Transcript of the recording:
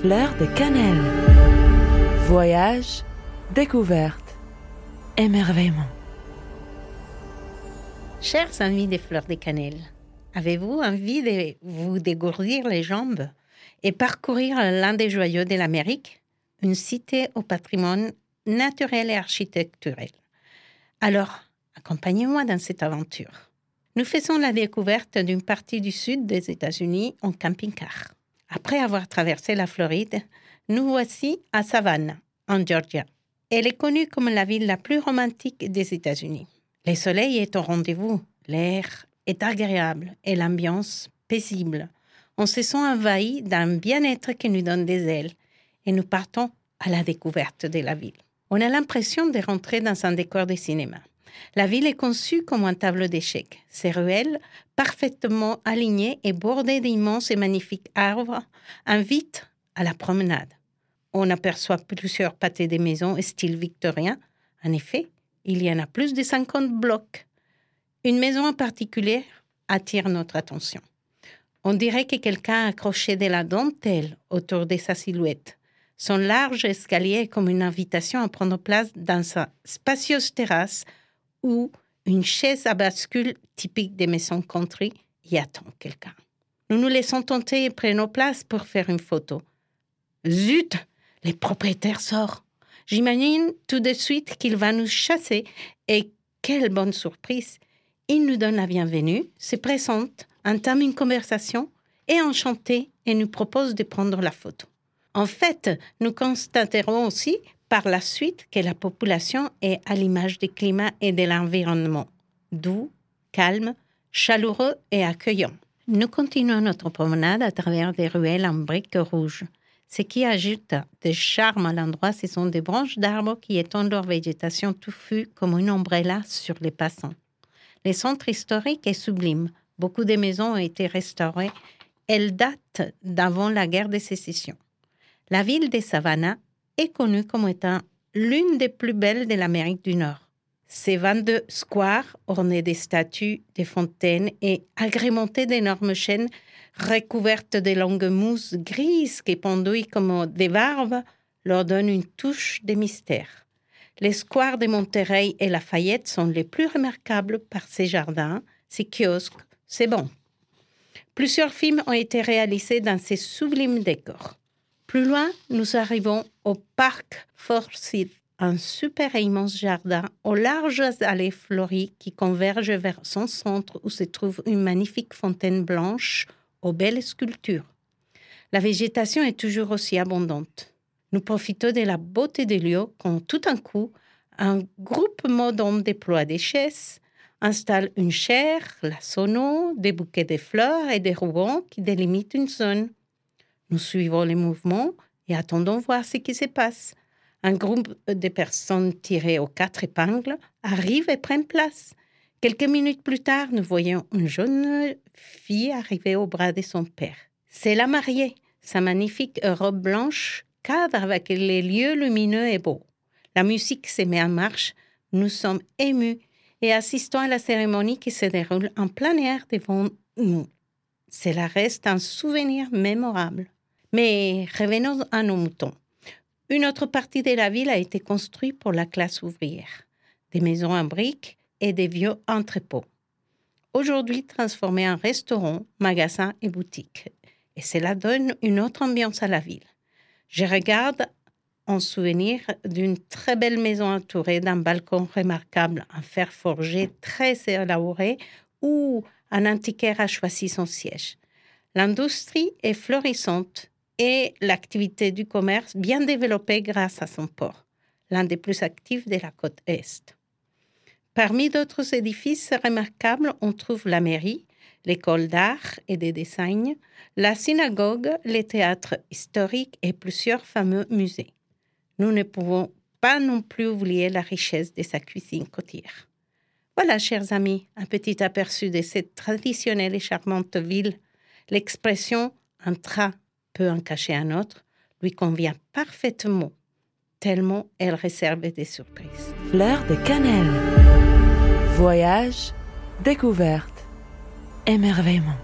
Fleur de cannelle. Voyage, découverte, émerveillement. Chers amis des fleurs de cannelle, avez-vous envie de vous dégourdir les jambes et parcourir l'un des joyaux de l'Amérique, une cité au patrimoine naturel et architecturel Alors, accompagnez-moi dans cette aventure. Nous faisons la découverte d'une partie du sud des États-Unis en camping-car. Après avoir traversé la Floride, nous voici à Savannah, en Georgia. Elle est connue comme la ville la plus romantique des États-Unis. Le soleil est au rendez-vous, l'air est agréable et l'ambiance paisible. On se sent envahi d'un bien-être qui nous donne des ailes et nous partons à la découverte de la ville. On a l'impression de rentrer dans un décor de cinéma. La ville est conçue comme un tableau d'échecs. Ses ruelles, parfaitement alignées et bordées d'immenses et magnifiques arbres, invitent à la promenade. On aperçoit plusieurs pâtés de maisons style victorien. En effet, il y en a plus de 50 blocs. Une maison en particulier attire notre attention. On dirait que quelqu'un a accroché de la dentelle autour de sa silhouette. Son large escalier est comme une invitation à prendre place dans sa spacieuse terrasse où une chaise à bascule typique des maisons country y attend quelqu'un. Nous nous laissons tenter et prenons place pour faire une photo. Zut, les propriétaires sortent. J'imagine tout de suite qu'il va nous chasser et quelle bonne surprise. Il nous donne la bienvenue, se présente, entame une conversation et enchanté et nous propose de prendre la photo. En fait, nous constaterons aussi par la suite que la population est à l'image du climat et de l'environnement, doux, calme, chaleureux et accueillant. Nous continuons notre promenade à travers des ruelles en briques rouges. Ce qui ajoute de charme à l'endroit, ce sont des branches d'arbres qui étendent leur végétation touffue comme une ombrella sur les passants. Le centre historique est sublime. Beaucoup de maisons ont été restaurées. Elles datent d'avant la guerre de sécession. La ville de Savannah est connue comme étant l'une des plus belles de l'Amérique du Nord. Ses 22 squares ornés de statues, de fontaines et agrémentés d'énormes chaînes recouvertes de longues mousses grises qui pendouillent comme des barbes leur donnent une touche de mystère. Les squares de Monterrey et Lafayette sont les plus remarquables par ses jardins, ses kiosques, ses bancs. Plusieurs films ont été réalisés dans ces sublimes décors. Plus loin, nous arrivons au parc Forsyth, un super immense jardin aux larges allées fleuries qui convergent vers son centre où se trouve une magnifique fontaine blanche aux belles sculptures. La végétation est toujours aussi abondante. Nous profitons de la beauté des lieux quand tout d'un coup, un groupement d'hommes déploie des chaises, installe une chaire, la sono, des bouquets de fleurs et des rubans qui délimitent une zone. Nous suivons les mouvements et attendons voir ce qui se passe. Un groupe de personnes tirées aux quatre épingles arrive et prend place. Quelques minutes plus tard, nous voyons une jeune fille arriver au bras de son père. C'est la mariée. Sa magnifique robe blanche cadre avec les lieux lumineux et beaux. La musique se met en marche. Nous sommes émus et assistons à la cérémonie qui se déroule en plein air devant nous. Cela reste un souvenir mémorable. Mais revenons à nos moutons. Une autre partie de la ville a été construite pour la classe ouvrière. Des maisons en briques et des vieux entrepôts. Aujourd'hui transformés en restaurants, magasins et boutiques. Et cela donne une autre ambiance à la ville. Je regarde en souvenir d'une très belle maison entourée d'un balcon remarquable en fer forgé très élaboré où un antiquaire a choisi son siège. L'industrie est florissante et l'activité du commerce bien développée grâce à son port, l'un des plus actifs de la côte Est. Parmi d'autres édifices remarquables, on trouve la mairie, l'école d'art et de design, la synagogue, les théâtres historiques et plusieurs fameux musées. Nous ne pouvons pas non plus oublier la richesse de sa cuisine côtière. Voilà, chers amis, un petit aperçu de cette traditionnelle et charmante ville. L'expression un peut en cacher un autre, lui convient parfaitement, tellement elle réserve des surprises. Fleur de cannelle. Voyage, découverte, émerveillement.